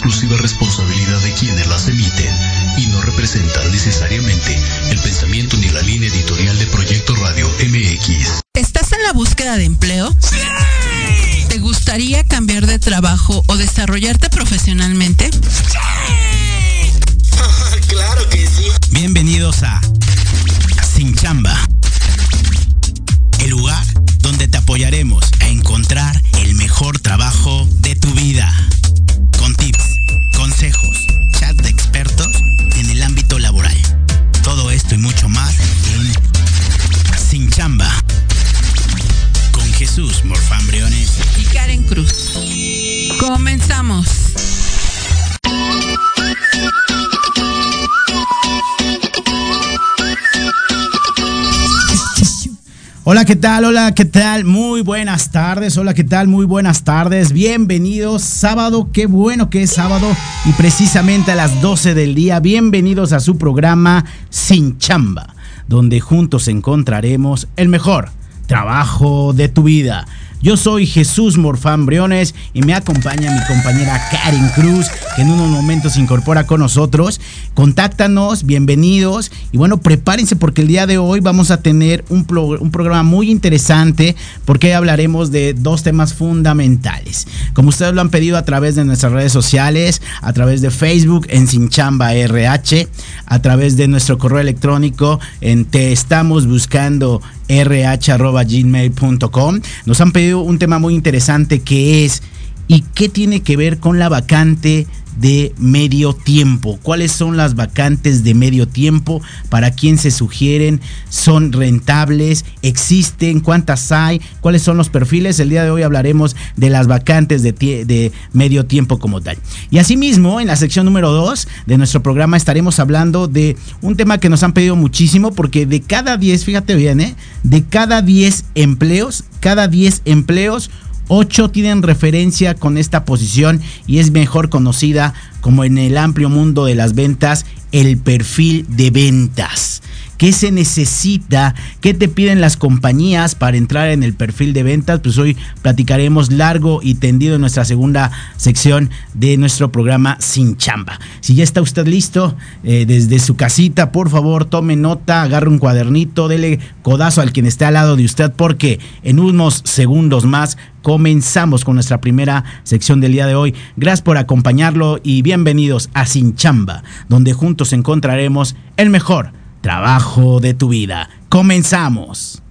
exclusiva responsabilidad de quienes las emiten y no representan necesariamente el pensamiento ni la línea editorial de Proyecto Radio MX. ¿Estás en la búsqueda de empleo? ¡Sí! ¿Te gustaría cambiar de trabajo o desarrollarte profesionalmente? ¡Sí! claro que sí. Bienvenidos a Sin Chamba. El lugar donde te apoyaremos a encontrar el mejor trabajo de tu vida. Hola, ¿qué tal? Hola, ¿qué tal? Muy buenas tardes. Hola, ¿qué tal? Muy buenas tardes. Bienvenidos. Sábado, qué bueno que es sábado y precisamente a las 12 del día. Bienvenidos a su programa Sin Chamba, donde juntos encontraremos el mejor trabajo de tu vida. Yo soy Jesús Morfán Briones y me acompaña mi compañera Karen Cruz, que en unos momentos se incorpora con nosotros. Contáctanos, bienvenidos y bueno, prepárense porque el día de hoy vamos a tener un, pro- un programa muy interesante porque hablaremos de dos temas fundamentales. Como ustedes lo han pedido a través de nuestras redes sociales, a través de Facebook en Sinchamba RH, a través de nuestro correo electrónico en te estamos buscando rh.gmail.com. Nos han pedido un tema muy interesante que es ¿y qué tiene que ver con la vacante de medio tiempo? ¿Cuáles son las vacantes de medio tiempo? ¿Para quién se sugieren? ¿Son rentables? ¿Existen? ¿Cuántas hay? ¿Cuáles son los perfiles? El día de hoy hablaremos de las vacantes de, de medio tiempo como tal. Y asimismo, en la sección número 2 de nuestro programa estaremos hablando de un tema que nos han pedido muchísimo porque de cada 10, fíjate bien, ¿eh? de cada 10 empleos, cada 10 empleos, 8 tienen referencia con esta posición y es mejor conocida como en el amplio mundo de las ventas el perfil de ventas. ¿Qué se necesita? ¿Qué te piden las compañías para entrar en el perfil de ventas? Pues hoy platicaremos largo y tendido en nuestra segunda sección de nuestro programa Sin Chamba. Si ya está usted listo, eh, desde su casita, por favor, tome nota, agarre un cuadernito, dele codazo al quien esté al lado de usted, porque en unos segundos más comenzamos con nuestra primera sección del día de hoy. Gracias por acompañarlo y bienvenidos a Sin Chamba, donde juntos encontraremos el mejor trabajo de tu vida. Comenzamos.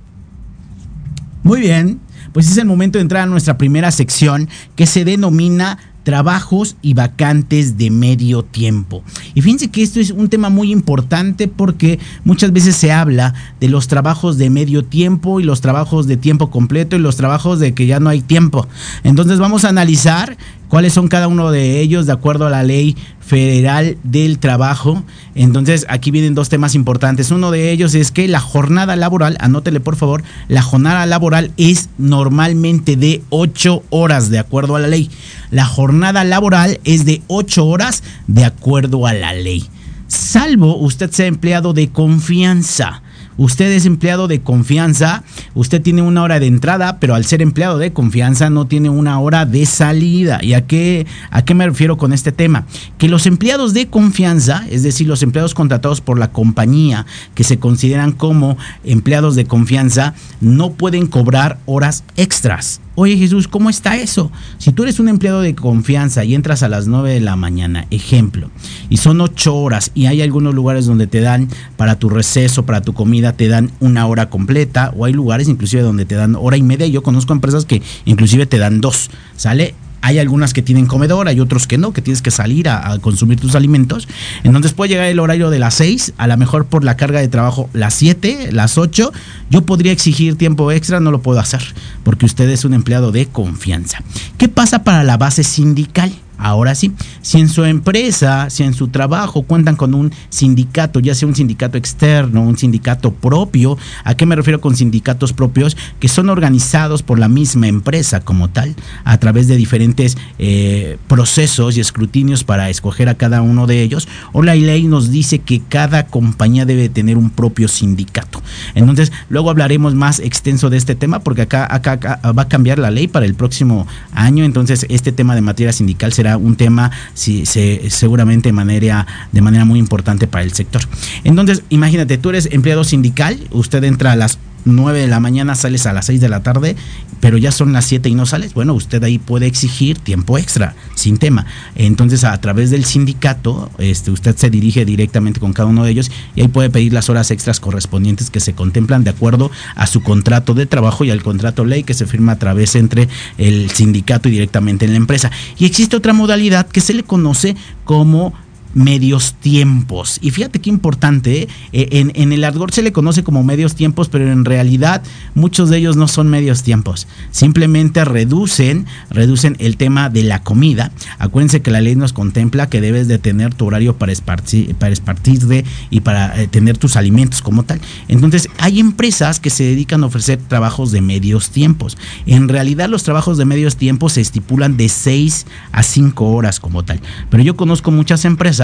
Muy bien, pues es el momento de entrar a nuestra primera sección que se denomina trabajos y vacantes de medio tiempo. Y fíjense que esto es un tema muy importante porque muchas veces se habla de los trabajos de medio tiempo y los trabajos de tiempo completo y los trabajos de que ya no hay tiempo. Entonces vamos a analizar cuáles son cada uno de ellos de acuerdo a la ley federal del trabajo. Entonces aquí vienen dos temas importantes. Uno de ellos es que la jornada laboral, anótele por favor, la jornada laboral es normalmente de 8 horas de acuerdo a la ley. La jornada laboral es de 8 horas de acuerdo a la ley. Salvo usted sea empleado de confianza. Usted es empleado de confianza, usted tiene una hora de entrada, pero al ser empleado de confianza no tiene una hora de salida. ¿Y a qué, a qué me refiero con este tema? Que los empleados de confianza, es decir, los empleados contratados por la compañía, que se consideran como empleados de confianza, no pueden cobrar horas extras. Oye Jesús, ¿cómo está eso? Si tú eres un empleado de confianza y entras a las 9 de la mañana, ejemplo, y son 8 horas y hay algunos lugares donde te dan para tu receso, para tu comida, te dan una hora completa, o hay lugares inclusive donde te dan hora y media. Yo conozco empresas que inclusive te dan dos, ¿sale? Hay algunas que tienen comedor, hay otros que no, que tienes que salir a, a consumir tus alimentos. Entonces puede llegar el horario de las 6, a lo mejor por la carga de trabajo las 7, las 8. Yo podría exigir tiempo extra, no lo puedo hacer, porque usted es un empleado de confianza. ¿Qué pasa para la base sindical? Ahora sí, si en su empresa, si en su trabajo cuentan con un sindicato, ya sea un sindicato externo, un sindicato propio, ¿a qué me refiero con sindicatos propios? Que son organizados por la misma empresa como tal, a través de diferentes eh, procesos y escrutinios para escoger a cada uno de ellos, o la ley nos dice que cada compañía debe tener un propio sindicato. Entonces, luego hablaremos más extenso de este tema porque acá, acá, acá va a cambiar la ley para el próximo año, entonces este tema de materia sindical será un tema si, se, seguramente de manera, de manera muy importante para el sector. Entonces, imagínate, tú eres empleado sindical, usted entra a las 9 de la mañana, sales a las 6 de la tarde, pero ya son las 7 y no sales, bueno, usted ahí puede exigir tiempo extra, sin tema. Entonces, a través del sindicato, este, usted se dirige directamente con cada uno de ellos y ahí puede pedir las horas extras correspondientes que se contemplan de acuerdo a su contrato de trabajo y al contrato ley que se firma a través entre el sindicato y directamente en la empresa. Y existe otra modalidad que se le conoce como medios tiempos. Y fíjate qué importante, ¿eh? en, en, el argor se le conoce como medios tiempos, pero en realidad muchos de ellos no son medios tiempos. Simplemente reducen, reducen el tema de la comida. Acuérdense que la ley nos contempla que debes de tener tu horario para esparcir, para de y para eh, tener tus alimentos como tal. Entonces, hay empresas que se dedican a ofrecer trabajos de medios tiempos. En realidad, los trabajos de medios tiempos se estipulan de 6 a 5 horas como tal. Pero yo conozco muchas empresas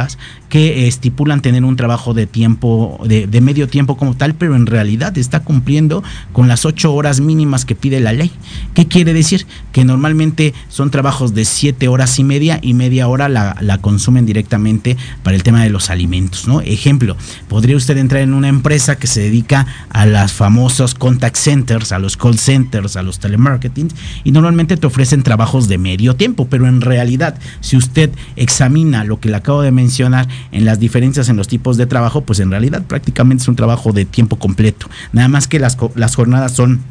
que estipulan tener un trabajo de tiempo, de, medio tiempo como tal, pero en realidad está cumpliendo con las ocho horas mínimas que pide la ley. ¿Qué quiere decir? Que normalmente son trabajos de siete horas y media y media hora la, la consumen directamente para el tema de los alimentos, ¿no? Ejemplo, podría usted entrar en una empresa que se dedica a las famosos contact centers, a los call centers, a los telemarketing, y normalmente te ofrecen trabajos de medio tiempo, pero en realidad, si usted examina lo que le acabo de mencionar, mencionar en las diferencias en los tipos de trabajo, pues en realidad prácticamente es un trabajo de tiempo completo. Nada más que las, las jornadas son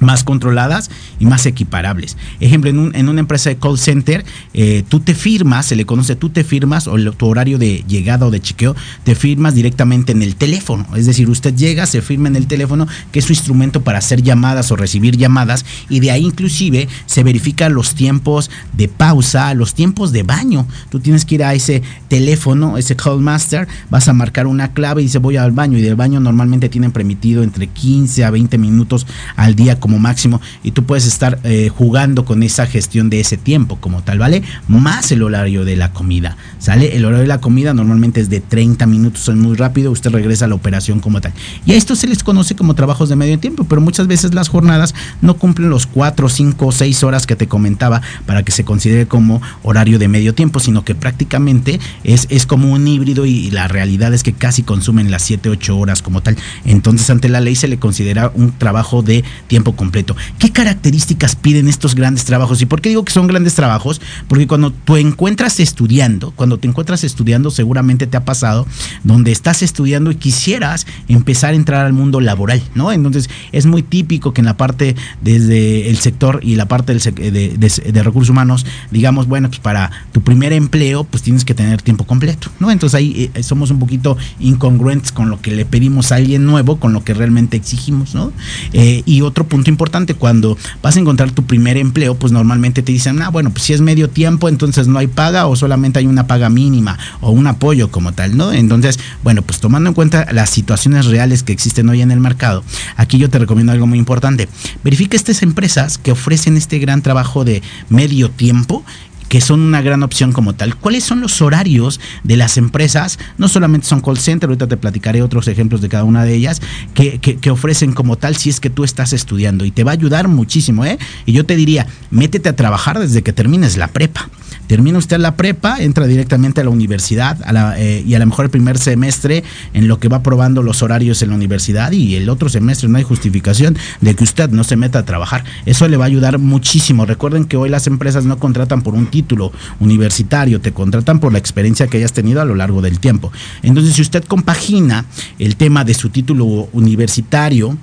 más controladas y más equiparables. Ejemplo, en, un, en una empresa de call center, eh, tú te firmas, se le conoce, tú te firmas, o tu horario de llegada o de chequeo, te firmas directamente en el teléfono. Es decir, usted llega, se firma en el teléfono, que es su instrumento para hacer llamadas o recibir llamadas, y de ahí inclusive se verifican los tiempos de pausa, los tiempos de baño. Tú tienes que ir a ese teléfono, ese call master, vas a marcar una clave y dice voy al baño, y del baño normalmente tienen permitido entre 15 a 20 minutos al día como máximo y tú puedes estar eh, jugando con esa gestión de ese tiempo como tal, ¿vale? Más el horario de la comida, ¿sale? El horario de la comida normalmente es de 30 minutos, es muy rápido, usted regresa a la operación como tal. Y a esto se les conoce como trabajos de medio tiempo, pero muchas veces las jornadas no cumplen los 4, 5, 6 horas que te comentaba para que se considere como horario de medio tiempo, sino que prácticamente es, es como un híbrido y la realidad es que casi consumen las 7, 8 horas como tal. Entonces ante la ley se le considera un trabajo de tiempo completo. ¿Qué características piden estos grandes trabajos? ¿Y por qué digo que son grandes trabajos? Porque cuando tú encuentras estudiando, cuando te encuentras estudiando, seguramente te ha pasado, donde estás estudiando y quisieras empezar a entrar al mundo laboral, ¿no? Entonces es muy típico que en la parte desde el sector y la parte del, de, recursos humanos, digamos, bueno, pues para tu primer empleo, pues tienes que tener tiempo completo, ¿no? Entonces ahí eh, somos un poquito incongruentes con lo que le pedimos a alguien nuevo, con lo que realmente exigimos, ¿no? Eh, y otro punto importante, cuando vas a encontrar tu primer empleo, pues normalmente te dicen, ah, bueno, pues si es medio tiempo, entonces no hay paga o solamente hay una paga mínima o un apoyo como tal, ¿no? Entonces, bueno, pues tomando en cuenta las situaciones reales que existen hoy en el mercado, aquí yo te recomiendo algo muy importante. Verifica estas empresas que ofrecen este gran trabajo de medio tiempo que son una gran opción como tal. ¿Cuáles son los horarios de las empresas? No solamente son call center, ahorita te platicaré otros ejemplos de cada una de ellas, que, que, que, ofrecen como tal si es que tú estás estudiando y te va a ayudar muchísimo, ¿eh? Y yo te diría, métete a trabajar desde que termines la prepa. Termina usted la prepa, entra directamente a la universidad a la, eh, y a lo mejor el primer semestre en lo que va probando los horarios en la universidad y el otro semestre no hay justificación de que usted no se meta a trabajar. Eso le va a ayudar muchísimo. Recuerden que hoy las empresas no contratan por un título universitario, te contratan por la experiencia que hayas tenido a lo largo del tiempo. Entonces, si usted compagina el tema de su título universitario,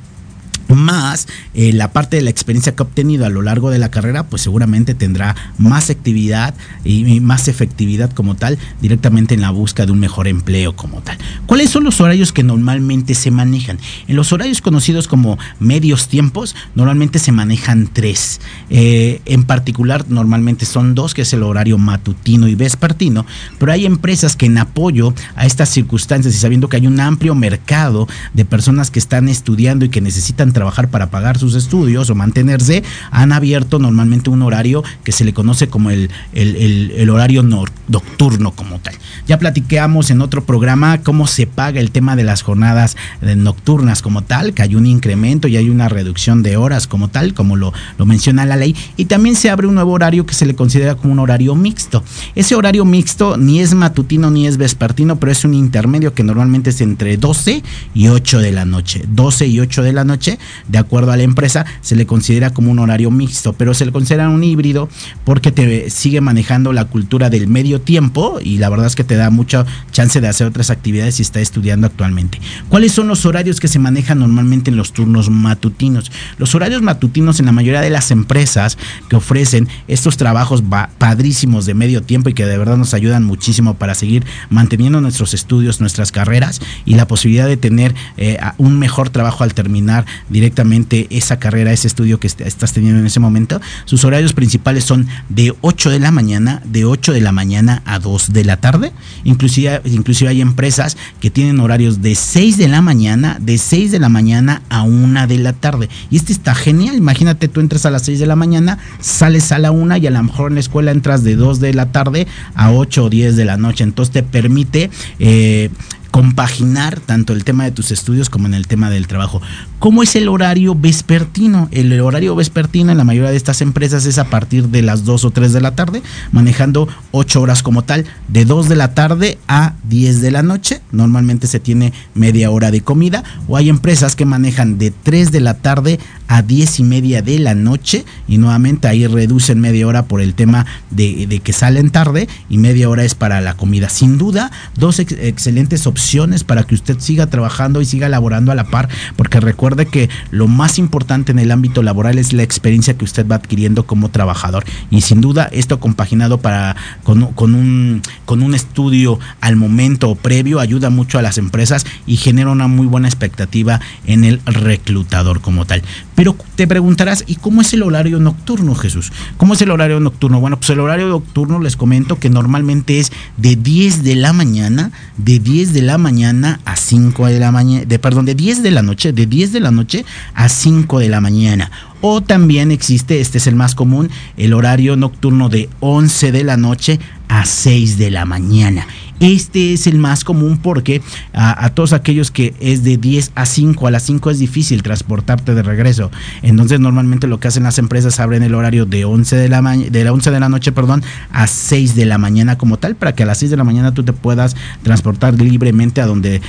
más eh, la parte de la experiencia que ha obtenido a lo largo de la carrera, pues seguramente tendrá más actividad y, más efectividad como tal directamente en la búsqueda de un mejor empleo como tal. ¿Cuáles son los horarios que normalmente se manejan? En los horarios conocidos como medios tiempos, normalmente se manejan tres. Eh, en particular, normalmente son dos, que es el horario matutino y vespertino, pero hay empresas que en apoyo a estas circunstancias y sabiendo que hay un amplio mercado de personas que están estudiando y que necesitan trabajar para pagar sus estudios o mantenerse, han abierto normalmente un horario que se le conoce como el, el, horario nocturno como tal. Ya platicamos en otro programa cómo se paga el tema de las jornadas eh, nocturnas como tal, que hay un incremento y hay una reducción de horas como tal, como lo, lo menciona la ley, y también se abre un nuevo horario que se le considera como un horario mixto. Ese horario mixto ni es matutino ni es vespertino, pero es un intermedio que normalmente es entre 12 y 8 de la noche. 12 y 8 de la noche de acuerdo a la empresa, se le considera como un horario mixto, pero se le considera un híbrido porque te sigue manejando la cultura del medio tiempo y la verdad es que te da mucha chance de hacer otras actividades si está estudiando actualmente. ¿Cuáles son los horarios que se manejan normalmente en los turnos matutinos? Los horarios matutinos en la mayoría de las empresas que ofrecen estos trabajos padrísimos de medio tiempo y que de verdad nos ayudan muchísimo para seguir manteniendo nuestros estudios, nuestras carreras y la posibilidad de tener eh, un mejor trabajo al terminar directamente esa carrera, ese estudio que estás teniendo en ese momento. Sus horarios principales son de 8 de la mañana, de 8 de la mañana a 2 de la tarde. Inclusive, inclusive hay empresas que tienen horarios de 6 de la mañana, de 6 de la mañana a 1 de la tarde. Y este está genial. Imagínate, tú entras a las 6 de la mañana, sales a la 1 y a lo mejor en la escuela entras de 2 de la tarde a 8 o 10 de la noche. Entonces te permite... Eh, compaginar tanto el tema de tus estudios como en el tema del trabajo. ¿Cómo es el horario vespertino? El horario vespertino en la mayoría de estas empresas es a partir de las 2 o 3 de la tarde, manejando 8 horas como tal, de 2 de la tarde a 10 de la noche. Normalmente se tiene media hora de comida. O hay empresas que manejan de 3 de la tarde a 10 y media de la noche. Y nuevamente ahí reducen media hora por el tema de, que salen tarde y media hora es para la comida. Sin duda, dos excelentes opciones para que usted siga trabajando y siga laborando a la par, porque recuerde que lo más importante en el ámbito laboral es la experiencia que usted va adquiriendo como trabajador. Y sin duda esto compaginado para, con, un, con un estudio al momento previo ayuda mucho a las empresas y genera una muy buena expectativa en el reclutador como tal. Pero te preguntarás, ¿y cómo es el horario nocturno, Jesús? ¿Cómo es el horario nocturno? Bueno, pues el horario nocturno les comento que normalmente es de 10 de la mañana, de 10 de la mañana a 5 de la mañana, de perdón, de 10 de la noche, de 10 de la noche a 5 de la mañana. O también existe, este es el más común, el horario nocturno de 11 de la noche a 6 de la mañana. Este es el más común porque a, todos aquellos que es de 10 a 5, a las 5 es difícil transportarte de regreso. Entonces normalmente lo que hacen las empresas abren el horario de 11 de la, de la 11 de la noche perdón, a 6 de la mañana como tal para que a las 6 de la mañana tú te puedas transportar libremente a donde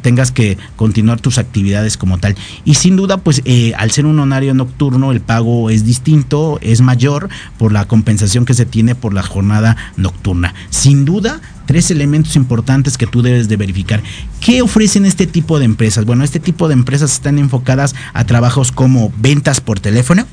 tengas que continuar tus actividades como tal. Y sin duda pues eh, al ser un horario nocturno el pago es distinto, es mayor por la compensación que se tiene por la jornada nocturna. Sin duda tres elementos importantes que tú debes de verificar. ¿Qué ofrecen este tipo de empresas? Bueno, este tipo de empresas están enfocadas a trabajos como ventas por teléfono.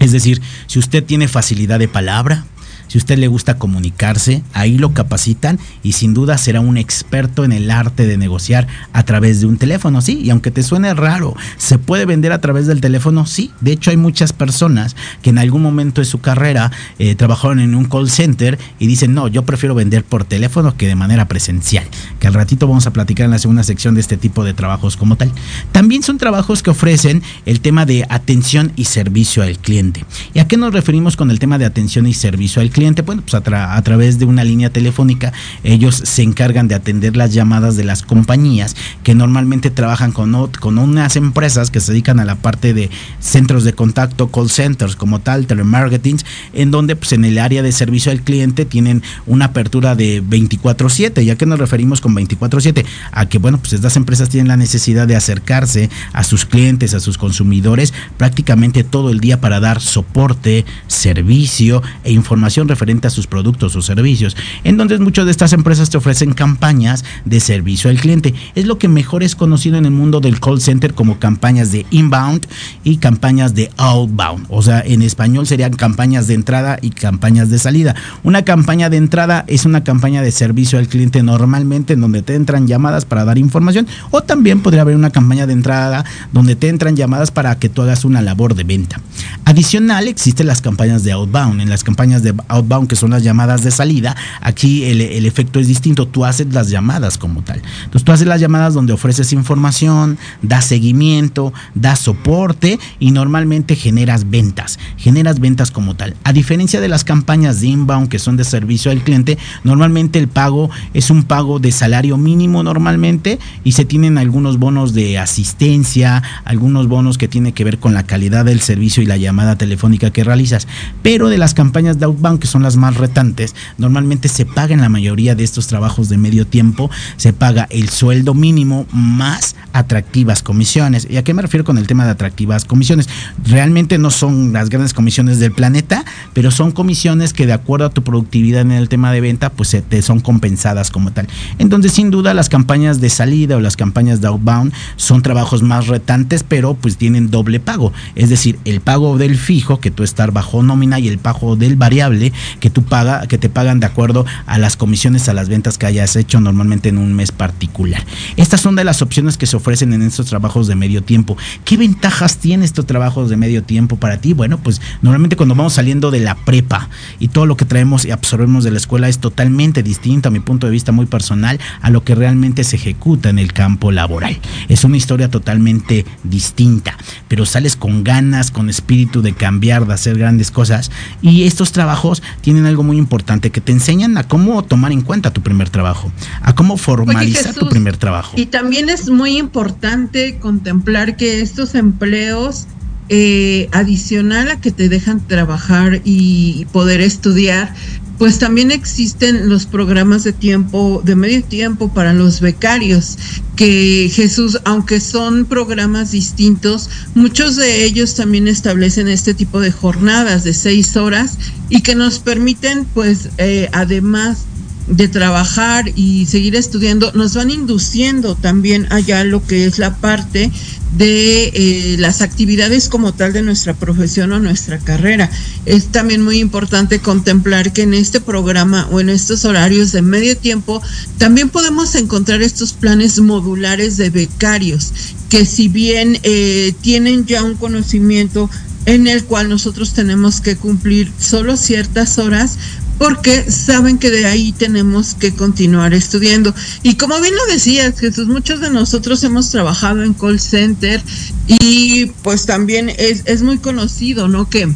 Es decir, si usted tiene facilidad de palabra, si usted le gusta comunicarse, ahí lo capacitan y sin duda será un experto en el arte de negociar a través de un teléfono, sí. Y aunque te suene raro, ¿se puede vender a través del teléfono? Sí. De hecho, hay muchas personas que en algún momento de su carrera eh, trabajaron en un call center y dicen, no, yo prefiero vender por teléfono que de manera presencial. Que al ratito vamos a platicar en la segunda sección de este tipo de trabajos como tal. También son trabajos que ofrecen el tema de atención y servicio al cliente. ¿Y a qué nos referimos con el tema de atención y servicio al cliente, bueno, pues a, través de una línea telefónica, ellos se encargan de atender las llamadas de las compañías que normalmente trabajan con, con unas empresas que se dedican a la parte de centros de contacto, call centers como tal, telemarketing, en donde pues en el área de servicio al cliente tienen una apertura de 24/7. ¿Ya que nos referimos con 24/7? A que, bueno, pues estas empresas tienen la necesidad de acercarse a sus clientes, a sus consumidores prácticamente todo el día para dar soporte, servicio e información referente a sus productos o servicios. Entonces muchas de estas empresas te ofrecen campañas de servicio al cliente. Es lo que mejor es conocido en el mundo del call center como campañas de inbound y campañas de outbound. O sea, en español serían campañas de entrada y campañas de salida. Una campaña de entrada es una campaña de servicio al cliente normalmente en donde te entran llamadas para dar información o también podría haber una campaña de entrada donde te entran llamadas para que tú hagas una labor de venta. Adicional, existen las campañas de outbound. En las campañas de outbound, que son las llamadas de salida, aquí el, efecto es distinto. Tú haces las llamadas como tal. Entonces tú haces las llamadas donde ofreces información, das seguimiento, das soporte y normalmente generas ventas. Generas ventas como tal. A diferencia de las campañas de inbound, que son de servicio al cliente, normalmente el pago es un pago de salario mínimo normalmente y se tienen algunos bonos de asistencia, algunos bonos que tienen que ver con la calidad del servicio y la llamada telefónica que realizas. Pero de las campañas de outbound, que son las más retantes, normalmente se paga en la mayoría de estos trabajos de medio tiempo, se paga el sueldo mínimo más atractivas comisiones. ¿Y a qué me refiero con el tema de atractivas comisiones? Realmente no son las grandes comisiones del planeta, pero son comisiones que de acuerdo a tu productividad en el tema de venta, pues se te son compensadas como tal. Entonces, sin duda, las campañas de salida o las campañas de outbound son trabajos más retantes, pero pues tienen doble pago. Es decir, el pago del fijo, que tú estás bajo nómina, y el pago del variable, que tú paga, que te pagan de acuerdo a las comisiones, a las ventas que hayas hecho normalmente en un mes particular. Estas son de las opciones que se ofrecen en estos trabajos de medio tiempo. ¿Qué ventajas tiene estos trabajos de medio tiempo para ti? Bueno, pues normalmente cuando vamos saliendo de la prepa y todo lo que traemos y absorbemos de la escuela es totalmente distinto a mi punto de vista muy personal a lo que realmente se ejecuta en el campo laboral. Es una historia totalmente distinta, pero sales con ganas, con espíritu de cambiar, de hacer grandes cosas y estos trabajos tienen algo muy importante que te enseñan a cómo tomar en cuenta tu primer trabajo, a cómo formalizar tu primer trabajo. Y también es muy importante contemplar que estos empleos eh, adicional a que te dejan trabajar y poder estudiar, pues también existen los programas de tiempo, de medio tiempo para los becarios, que Jesús, aunque son programas distintos, muchos de ellos también establecen este tipo de jornadas de seis horas y que nos permiten, pues, eh, además de trabajar y seguir estudiando, nos van induciendo también allá lo que es la parte de eh, las actividades como tal de nuestra profesión o nuestra carrera. Es también muy importante contemplar que en este programa o en estos horarios de medio tiempo también podemos encontrar estos planes modulares de becarios que si bien eh, tienen ya un conocimiento en el cual nosotros tenemos que cumplir solo ciertas horas, porque saben que de ahí tenemos que continuar estudiando. Y como bien lo decías, Jesús, muchos de nosotros hemos trabajado en call center y pues también es, es muy conocido, ¿no? Que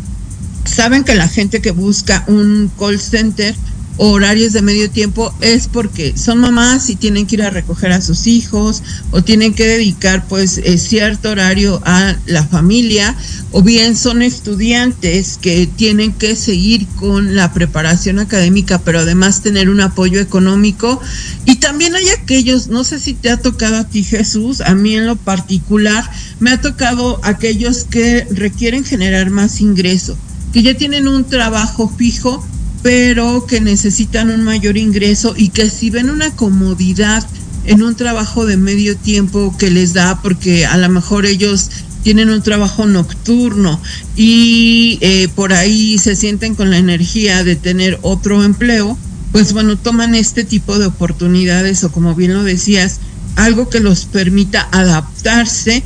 saben que la gente que busca un call center horarios de medio tiempo es porque son mamás y tienen que ir a recoger a sus hijos o tienen que dedicar pues eh, cierto horario a la familia o bien son estudiantes que tienen que seguir con la preparación académica pero además tener un apoyo económico. Y también hay aquellos, no sé si te ha tocado a ti Jesús, a mí en lo particular me ha tocado aquellos que requieren generar más ingreso, que ya tienen un trabajo fijo pero que necesitan un mayor ingreso y que si ven una comodidad en un trabajo de medio tiempo que les da, porque a lo mejor ellos tienen un trabajo nocturno y eh, por ahí se sienten con la energía de tener otro empleo, pues bueno, toman este tipo de oportunidades o como bien lo decías, algo que los permita adaptarse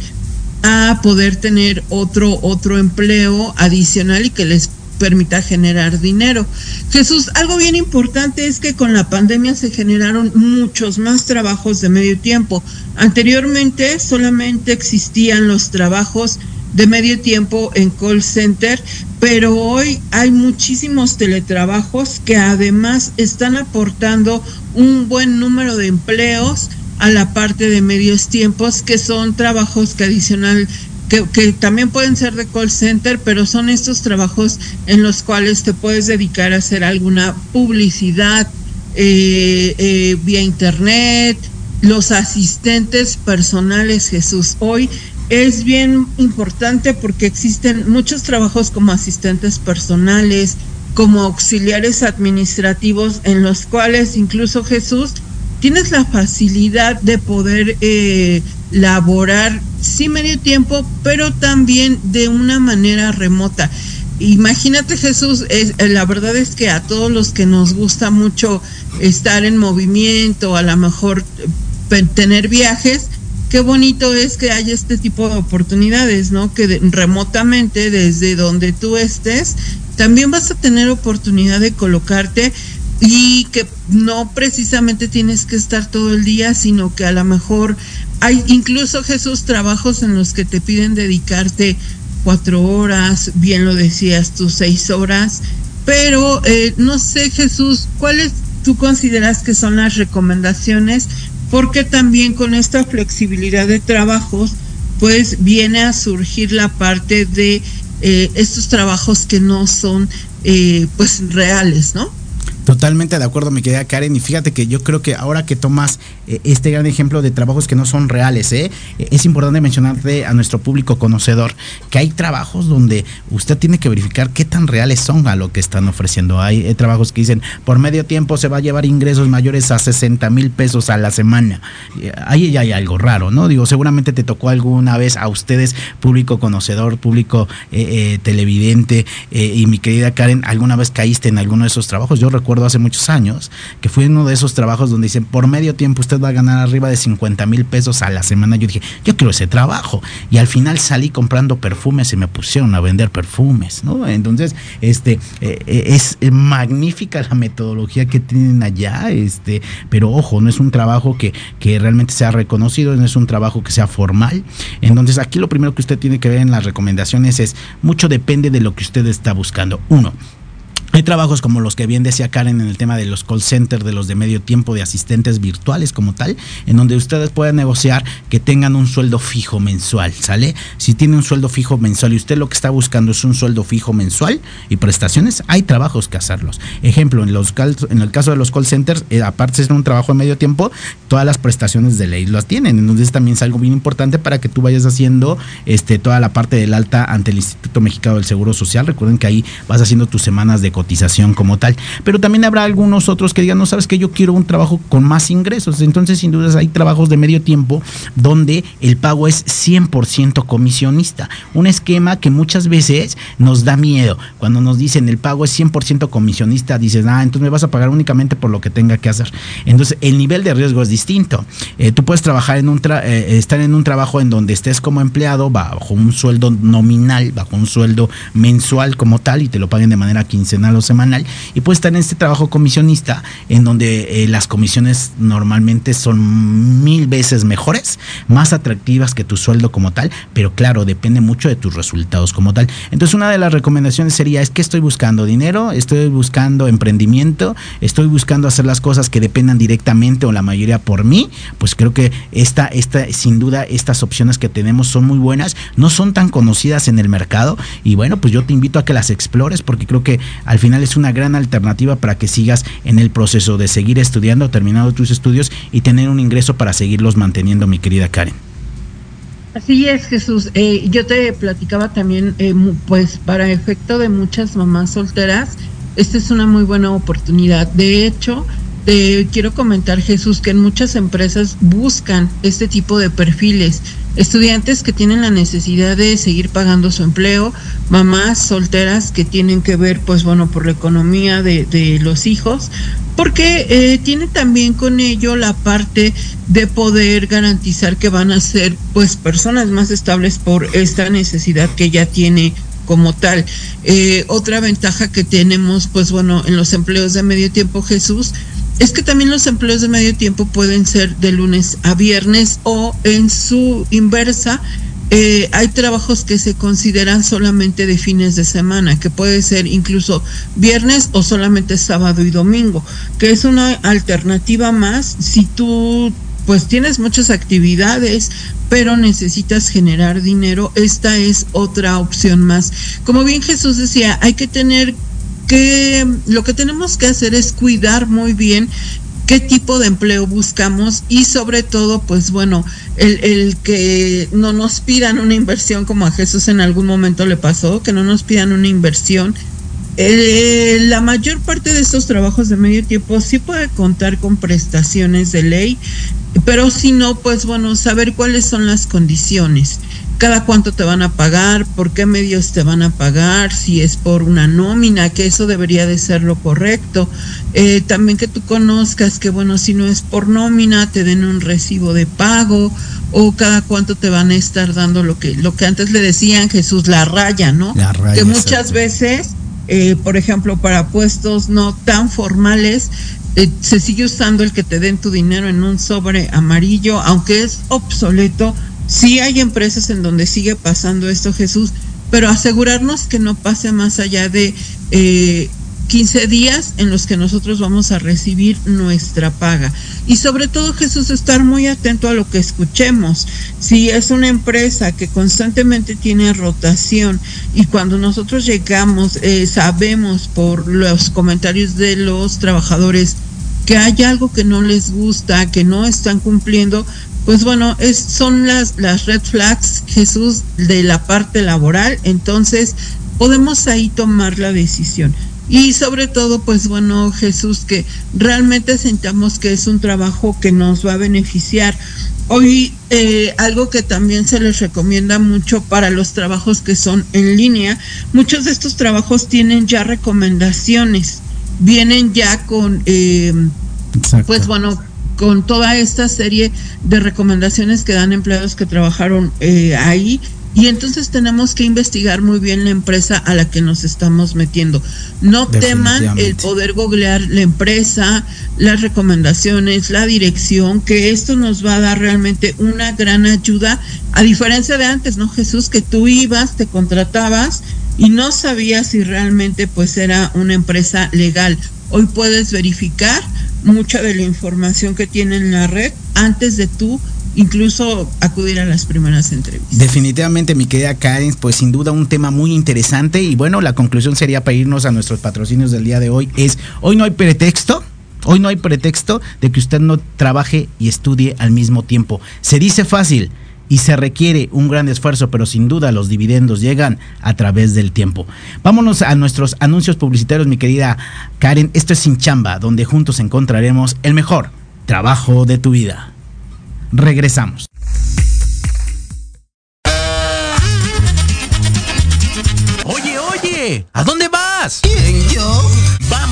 a poder tener otro otro empleo adicional y que les permita generar dinero. Jesús, algo bien importante es que con la pandemia se generaron muchos más trabajos de medio tiempo. Anteriormente solamente existían los trabajos de medio tiempo en call center, pero hoy hay muchísimos teletrabajos que además están aportando un buen número de empleos a la parte de medios tiempos, que son trabajos que adicional que, también pueden ser de call center, pero son estos trabajos en los cuales te puedes dedicar a hacer alguna publicidad eh, eh, vía internet, los asistentes personales, Jesús. Hoy es bien importante porque existen muchos trabajos como asistentes personales, como auxiliares administrativos en los cuales incluso Jesús tienes la facilidad de poder eh, laborar sí medio tiempo, pero también de una manera remota. Imagínate Jesús, es, eh, la verdad es que a todos los que nos gusta mucho estar en movimiento, a lo mejor eh, tener viajes, qué bonito es que haya este tipo de oportunidades, ¿no? Que remotamente, desde donde tú estés, también vas a tener oportunidad de colocarte y que no precisamente tienes que estar todo el día, sino que a lo mejor hay incluso Jesús trabajos en los que te piden dedicarte cuatro horas, bien lo decías tú, seis horas, pero eh, no sé Jesús, ¿cuáles tú consideras que son las recomendaciones? Porque también con esta flexibilidad de trabajos, pues viene a surgir la parte de eh, estos trabajos que no son eh, pues reales, ¿no? Totalmente de acuerdo, mi querida Karen. Y fíjate que yo creo que ahora que tomas eh, este gran ejemplo de trabajos que no son reales, ¿eh? es importante mencionarte a nuestro público conocedor que hay trabajos donde usted tiene que verificar qué tan reales son a lo que están ofreciendo. Hay eh, trabajos que dicen por medio tiempo se va a llevar ingresos mayores a 60 mil pesos a la semana. Ahí ya hay algo raro, ¿no? Digo, seguramente te tocó alguna vez a ustedes, público conocedor, público televidente, y mi querida Karen, ¿alguna vez caíste en alguno de esos trabajos? Yo recuerdo hace muchos años, que fue uno de esos trabajos donde dicen, por medio tiempo usted va a ganar arriba de 50 mil pesos a la semana. Yo dije, yo quiero ese trabajo. Y al final salí comprando perfumes y me pusieron a vender perfumes, ¿no? Entonces, este, eh, eh, es magnífica la metodología que tienen allá, este, pero ojo, no es un trabajo que, que realmente sea reconocido, no es un trabajo que sea formal. Entonces, aquí lo primero que usted tiene que ver en las recomendaciones es, mucho depende de lo que usted está buscando. Uno, hay trabajos como los que bien decía Karen en el tema de los call centers, de los de medio tiempo, de asistentes virtuales como tal, en donde ustedes pueden negociar que tengan un sueldo fijo mensual, ¿sale? Si tiene un sueldo fijo mensual y usted lo que está buscando es un sueldo fijo mensual y prestaciones, hay trabajos que hacerlos. Ejemplo, en, los, en el caso de los call centers, eh, aparte de ser un trabajo de medio tiempo, todas las prestaciones de ley las tienen. Entonces también es algo bien importante para que tú vayas haciendo este, toda la parte del alta ante el Instituto Mexicano del Seguro Social. Recuerden que ahí vas haciendo tus semanas de cotización como tal. Pero también habrá algunos otros que digan, no sabes que yo quiero un trabajo con más ingresos. Entonces, sin dudas, hay trabajos de medio tiempo donde el pago es 100% comisionista. Un esquema que muchas veces nos da miedo. Cuando nos dicen el pago es 100% comisionista, dices, ah, entonces me vas a pagar únicamente por lo que tenga que hacer. Entonces, el nivel de riesgo es distinto. Eh, tú puedes trabajar en un eh, estar en un trabajo en donde estés como empleado bajo un sueldo nominal, bajo un sueldo mensual como tal y te lo paguen de manera quincenal o semanal y puede estar en este trabajo comisionista en donde eh, las comisiones normalmente son mil veces mejores, más atractivas que tu sueldo como tal, pero claro, depende mucho de tus resultados como tal. Entonces una de las recomendaciones sería es que estoy buscando dinero, estoy buscando emprendimiento, estoy buscando hacer las cosas que dependan directamente o la mayoría por mí, pues creo que esta, esta, sin duda, estas opciones que tenemos son muy buenas, no son tan conocidas en el mercado y bueno, pues yo te invito a que las explores porque creo que al final es una gran alternativa para que sigas en el proceso de seguir estudiando, terminando tus estudios y tener un ingreso para seguirlos manteniendo, mi querida Karen. Así es, Jesús. Eh, yo te platicaba también, eh, pues para efecto de muchas mamás solteras, esta es una muy buena oportunidad. De hecho, te quiero comentar, Jesús, que en muchas empresas buscan este tipo de perfiles estudiantes que tienen la necesidad de seguir pagando su empleo, mamás solteras que tienen que ver, pues bueno, por la economía de, los hijos, porque eh, tiene también con ello la parte de poder garantizar que van a ser, pues, personas más estables por esta necesidad que ya tiene como tal. Eh, otra ventaja que tenemos, pues bueno, en los empleos de medio tiempo, Jesús, es que también los empleos de medio tiempo pueden ser de lunes a viernes o en su inversa. Eh, hay trabajos que se consideran solamente de fines de semana, que puede ser incluso viernes o solamente sábado y domingo, que es una alternativa más si tú pues tienes muchas actividades, pero necesitas generar dinero, esta es otra opción más. Como bien Jesús decía, hay que tener que lo que tenemos que hacer es cuidar muy bien qué tipo de empleo buscamos y sobre todo, pues bueno, el, el, que no nos pidan una inversión como a Jesús en algún momento le pasó, que no nos pidan una inversión. Eh, la mayor parte de estos trabajos de medio tiempo sí puede contar con prestaciones de ley, pero si no, pues bueno, saber cuáles son las condiciones cada cuánto te van a pagar, por qué medios te van a pagar, si es por una nómina, que eso debería de ser lo correcto. Eh, también que tú conozcas que, bueno, si no es por nómina, te den un recibo de pago o cada cuánto te van a estar dando lo que, lo que antes le decían Jesús, la raya, ¿no? La raya, que muchas veces, eh, por ejemplo, para puestos no tan formales, eh, se sigue usando el que te den tu dinero en un sobre amarillo, aunque es obsoleto. Sí hay empresas en donde sigue pasando esto, Jesús, pero asegurarnos que no pase más allá de eh, 15 días en los que nosotros vamos a recibir nuestra paga. Y sobre todo, Jesús, estar muy atento a lo que escuchemos. Si es una empresa que constantemente tiene rotación y cuando nosotros llegamos eh, sabemos por los comentarios de los trabajadores que hay algo que no les gusta, que no están cumpliendo, pues bueno, es, son las, las red flags, Jesús, de la parte laboral, entonces podemos ahí tomar la decisión. Y sobre todo, pues bueno, Jesús, que realmente sentamos que es un trabajo que nos va a beneficiar. Hoy eh, algo que también se les recomienda mucho para los trabajos que son en línea, muchos de estos trabajos tienen ya recomendaciones, vienen ya con, eh, pues bueno, con toda esta serie de recomendaciones que dan empleados que trabajaron eh, ahí. Y entonces tenemos que investigar muy bien la empresa a la que nos estamos metiendo. No teman el poder googlear la empresa, las recomendaciones, la dirección, que esto nos va a dar realmente una gran ayuda, a diferencia de antes, ¿no, Jesús? Que tú ibas, te contratabas y no sabías si realmente pues era una empresa legal. Hoy puedes verificar mucha de la información que tiene en la red antes de tú incluso acudir a las primeras entrevistas. Definitivamente, mi querida Karen, pues sin duda un tema muy interesante y bueno, la conclusión sería para irnos a nuestros patrocinios del día de hoy es, hoy no hay pretexto. Hoy no hay pretexto de que usted no trabaje y estudie al mismo tiempo. Se dice fácil y se requiere un gran esfuerzo, pero sin duda los dividendos llegan a través del tiempo. Vámonos a nuestros anuncios publicitarios, mi querida Karen. Esto es Sin Chamba, donde juntos encontraremos el mejor trabajo de tu vida. Regresamos. Oye, oye, ¿a dónde vas? ¿Quién, yo?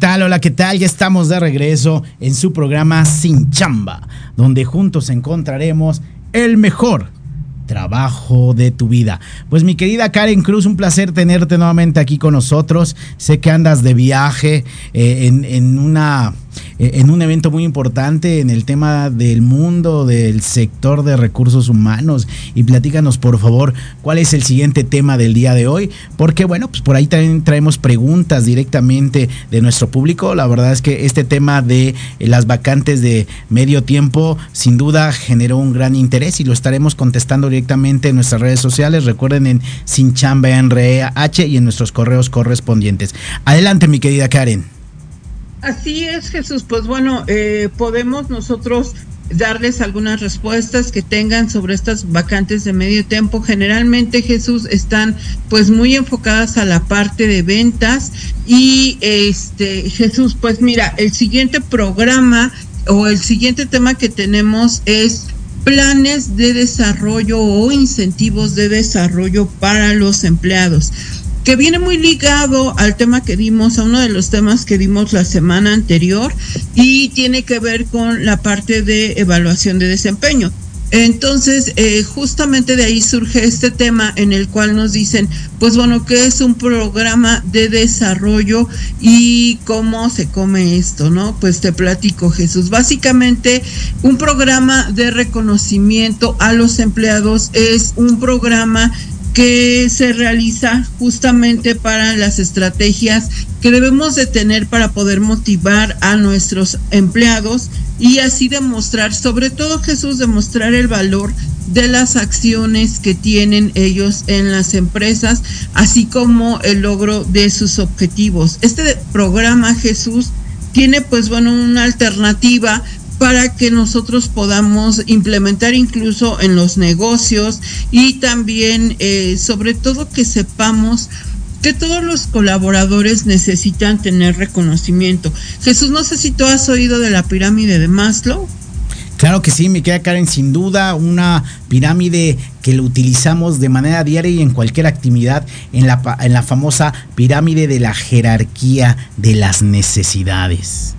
Tal? Hola, ¿qué tal? Ya estamos de regreso en su programa Sin Chamba, donde juntos encontraremos el mejor trabajo de tu vida. Pues mi querida Karen Cruz, un placer tenerte nuevamente aquí con nosotros. Sé que andas de viaje eh, en, en, una en un evento muy importante en el tema del mundo del sector de recursos humanos. Y platícanos por favor cuál es el siguiente tema del día de hoy porque bueno pues por ahí también traemos preguntas directamente de nuestro público. La verdad es que este tema de eh, las vacantes de medio tiempo sin duda generó un gran interés y lo estaremos contestando directamente en nuestras redes sociales. Recuerden en Sin Chamba NRH y en nuestros correos correspondientes. Adelante mi querida Karen Así es, Jesús. Pues bueno, eh, podemos nosotros darles algunas respuestas que tengan sobre estas vacantes de medio tiempo. Generalmente, Jesús, están pues muy enfocadas a la parte de ventas y este, Jesús, pues mira, el siguiente programa o el siguiente tema que tenemos es planes de desarrollo o incentivos de desarrollo para los empleados que viene muy ligado al tema que dimos, a uno de los temas que dimos la semana anterior y tiene que ver con la parte de evaluación de desempeño. Entonces, eh, justamente de ahí surge este tema en el cual nos dicen, pues bueno, ¿qué es un programa de desarrollo y cómo se come esto, no? Pues te platico, Jesús. Básicamente, un programa de reconocimiento a los empleados es un programa que se realiza justamente para las estrategias que debemos de tener para poder motivar a nuestros empleados y así demostrar, sobre todo Jesús, demostrar el valor de las acciones que tienen ellos en las empresas, así como el logro de sus objetivos. Este programa Jesús tiene pues bueno una alternativa para que nosotros podamos implementar incluso en los negocios y también eh, sobre todo que sepamos que todos los colaboradores necesitan tener reconocimiento. Jesús, no sé si tú has oído de la pirámide de Maslow. Claro que sí, me queda Karen, sin duda una pirámide que lo utilizamos de manera diaria y en cualquier actividad en la, en la famosa pirámide de la jerarquía de las necesidades.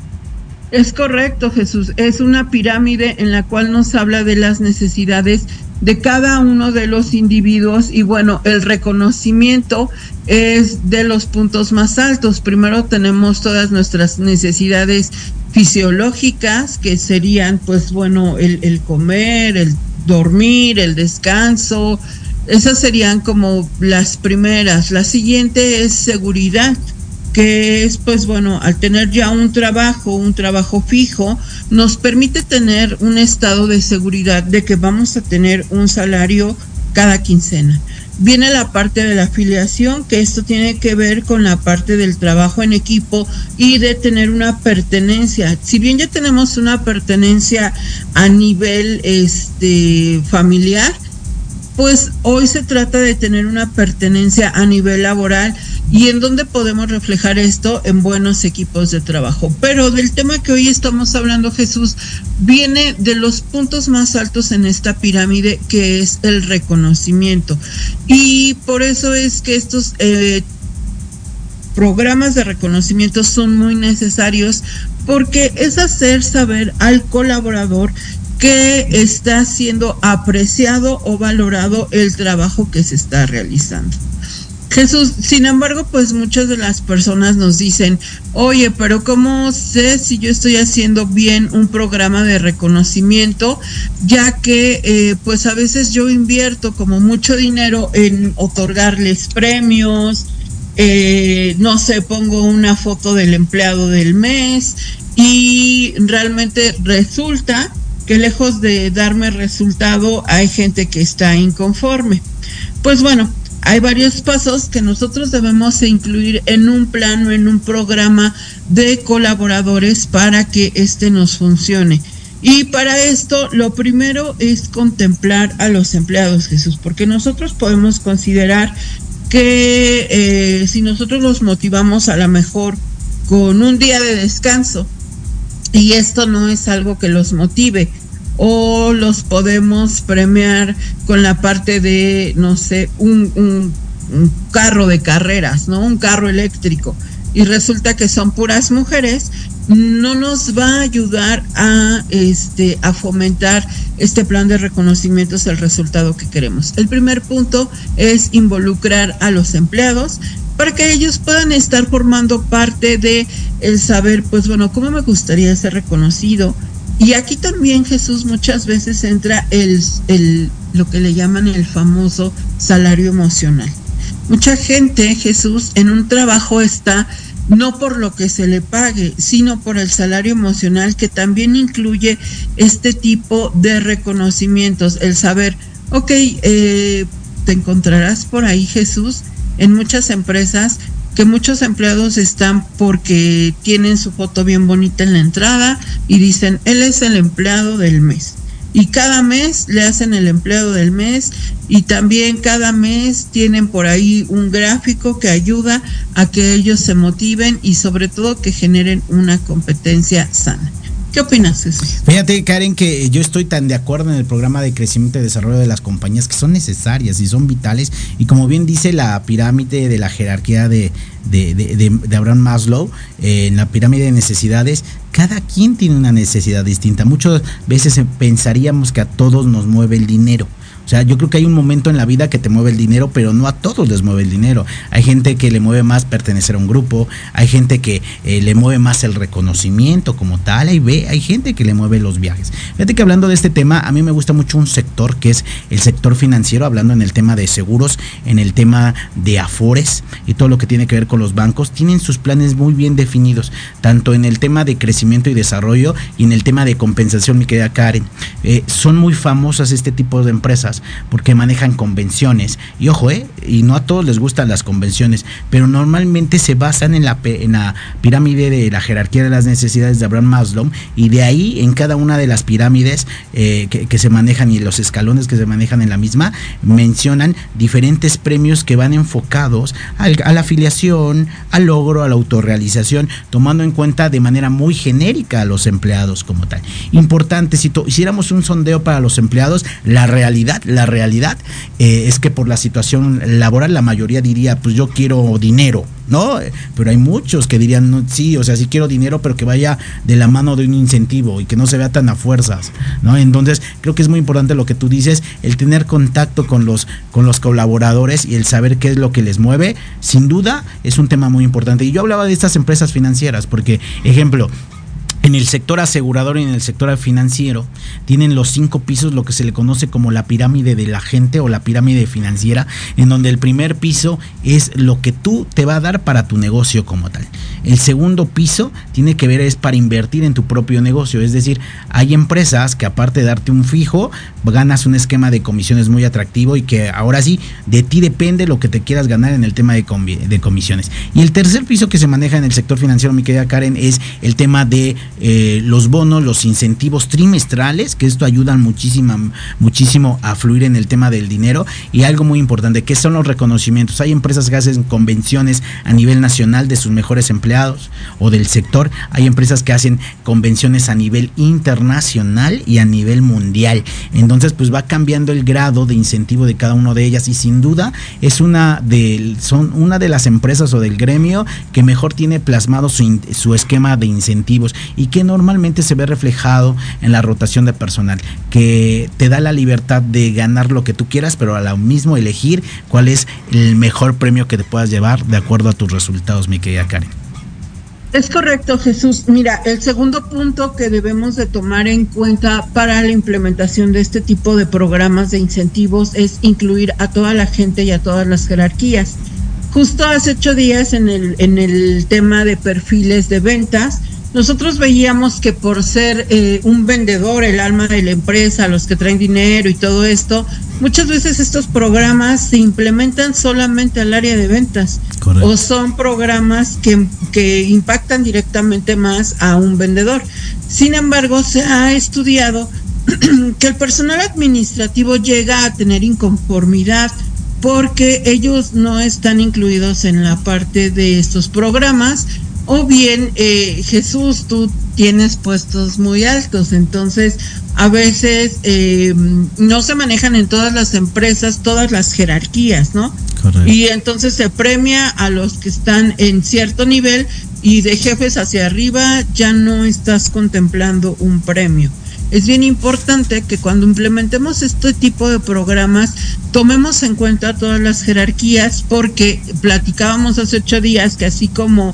Es correcto, Jesús. Es una pirámide en la cual nos habla de las necesidades de cada uno de los individuos y bueno, el reconocimiento es de los puntos más altos. Primero tenemos todas nuestras necesidades fisiológicas, que serían pues bueno, el, comer, el dormir, el descanso. Esas serían como las primeras. La siguiente es seguridad que es pues bueno, al tener ya un trabajo, un trabajo fijo, nos permite tener un estado de seguridad de que vamos a tener un salario cada quincena. Viene la parte de la afiliación, que esto tiene que ver con la parte del trabajo en equipo y de tener una pertenencia. Si bien ya tenemos una pertenencia a nivel este familiar, pues hoy se trata de tener una pertenencia a nivel laboral y en dónde podemos reflejar esto en buenos equipos de trabajo. Pero del tema que hoy estamos hablando, Jesús, viene de los puntos más altos en esta pirámide, que es el reconocimiento. Y por eso es que estos... Eh, programas de reconocimiento son muy necesarios porque es hacer saber al colaborador que está siendo apreciado o valorado el trabajo que se está realizando. Jesús, sin embargo, pues muchas de las personas nos dicen, oye, pero ¿cómo sé si yo estoy haciendo bien un programa de reconocimiento? Ya que eh, pues a veces yo invierto como mucho dinero en otorgarles premios, eh, no sé, pongo una foto del empleado del mes y realmente resulta que lejos de darme resultado hay gente que está inconforme. Pues bueno, hay varios pasos que nosotros debemos incluir en un plano, en un programa de colaboradores para que este nos funcione. Y para esto, lo primero es contemplar a los empleados, Jesús, porque nosotros podemos considerar que eh, si nosotros los motivamos a lo mejor con un día de descanso, y esto no es algo que los motive, o los podemos premiar con la parte de, no sé, un, un, carro de carreras, ¿no? Un carro eléctrico. y resulta que son puras mujeres, no nos va a ayudar a este a fomentar este plan de reconocimiento es el resultado que queremos. El primer punto es involucrar a los empleados para que ellos puedan estar formando parte de el saber, pues bueno, cómo me gustaría ser reconocido. Y aquí también Jesús muchas veces entra el, el lo que le llaman el famoso salario emocional. Mucha gente, Jesús, en un trabajo está no por lo que se le pague, sino por el salario emocional que también incluye este tipo de reconocimientos, el saber, ok, eh, te encontrarás por ahí Jesús en muchas empresas que muchos empleados están porque tienen su foto bien bonita en la entrada y dicen, él es el empleado del mes y cada mes le hacen el empleado del mes y también cada mes tienen por ahí un gráfico que ayuda a que ellos se motiven y sobre todo que generen una competencia sana. ¿Qué opinas? Fíjate, Karen, que yo estoy tan de acuerdo en el programa de crecimiento y desarrollo de las compañías que son necesarias y son vitales. Y como bien dice la pirámide de la jerarquía de, de, Abraham Maslow, eh, en la pirámide de necesidades, cada quien tiene una necesidad distinta. Muchas veces pensaríamos que a todos nos mueve el dinero sea, yo creo que hay un momento en la vida que te mueve el dinero, pero no a todos les mueve el dinero. Hay gente que le mueve más pertenecer a un grupo, hay gente que eh, le mueve más el reconocimiento como tal, hay, ve, hay gente que le mueve los viajes. Fíjate que hablando de este tema, a mí me gusta mucho un sector que es el sector financiero, hablando en el tema de seguros, en el tema de afores y todo lo que tiene que ver con los bancos, tienen sus planes muy bien definidos, tanto en el tema de crecimiento y desarrollo y en el tema de compensación, mi querida Karen. Eh, son muy famosas este tipo de empresas porque manejan convenciones. Y ojo, ¿eh? y no a todos les gustan las convenciones, pero normalmente se basan en la, en la pirámide de la jerarquía de las necesidades de Abraham Maslow y de ahí en cada una de las pirámides eh, que, se manejan y los escalones que se manejan en la misma mencionan diferentes premios que van enfocados a la afiliación, al logro, a la autorrealización, tomando en cuenta de manera muy genérica a los empleados como tal. Importante, si hiciéramos un sondeo para los empleados, la realidad la realidad eh, es que por la situación laboral la mayoría diría, pues yo quiero dinero, ¿no? Pero hay muchos que dirían, sí, o sea, sí quiero dinero, pero que vaya de la mano de un incentivo y que no se vea tan a fuerzas, ¿no? Entonces, creo que es muy importante lo que tú dices, el tener contacto con los, con los colaboradores y el saber qué es lo que les mueve, sin duda es un tema muy importante. Y yo hablaba de estas empresas financieras, porque, ejemplo, en el sector asegurador y en el sector financiero tienen los cinco pisos, lo que se le conoce como la pirámide de la gente o la pirámide financiera, en donde el primer piso es lo que tú te va a dar para tu negocio como tal. El segundo piso tiene que ver es para invertir en tu propio negocio, es decir, hay empresas que aparte de darte un fijo, ganas un esquema de comisiones muy atractivo y que ahora sí, de ti depende lo que te quieras ganar en el tema de, de comisiones. Y el tercer piso que se maneja en el sector financiero, mi querida Karen, es el tema de eh, los bonos, los incentivos trimestrales, que esto ayuda muchísimo, muchísimo a fluir en el tema del dinero. Y algo muy importante, que son los reconocimientos. Hay empresas que hacen convenciones a nivel nacional de sus mejores empleados o del sector. Hay empresas que hacen convenciones a nivel internacional y a nivel mundial. Entonces, pues va cambiando el grado de incentivo de cada una de ellas. Y sin duda es una de, son una de las empresas o del gremio que mejor tiene plasmado su, su esquema de incentivos. Y que normalmente se ve reflejado en la rotación de personal, que te da la libertad de ganar lo que tú quieras, pero a lo mismo elegir cuál es el mejor premio que te puedas llevar de acuerdo a tus resultados, mi querida Karen. Es correcto, Jesús. Mira, el segundo punto que debemos de tomar en cuenta para la implementación de este tipo de programas de incentivos es incluir a toda la gente y a todas las jerarquías. Justo hace ocho días en el, en el tema de perfiles de ventas, nosotros veíamos que por ser eh, un vendedor, el alma de la empresa, los que traen dinero y todo esto, muchas veces estos programas se implementan solamente al área de ventas o son programas que, que impactan directamente más a un vendedor. Sin embargo, se ha estudiado que el personal administrativo llega a tener inconformidad porque ellos no están incluidos en la parte de estos programas o bien eh, Jesús, tú tienes puestos muy altos, entonces a veces eh, no se manejan en todas las empresas todas las jerarquías, ¿no? Y entonces se premia a los que están en cierto nivel y de jefes hacia arriba ya no estás contemplando un premio. Es bien importante que cuando implementemos este tipo de programas tomemos en cuenta todas las jerarquías porque platicábamos hace ocho días que así como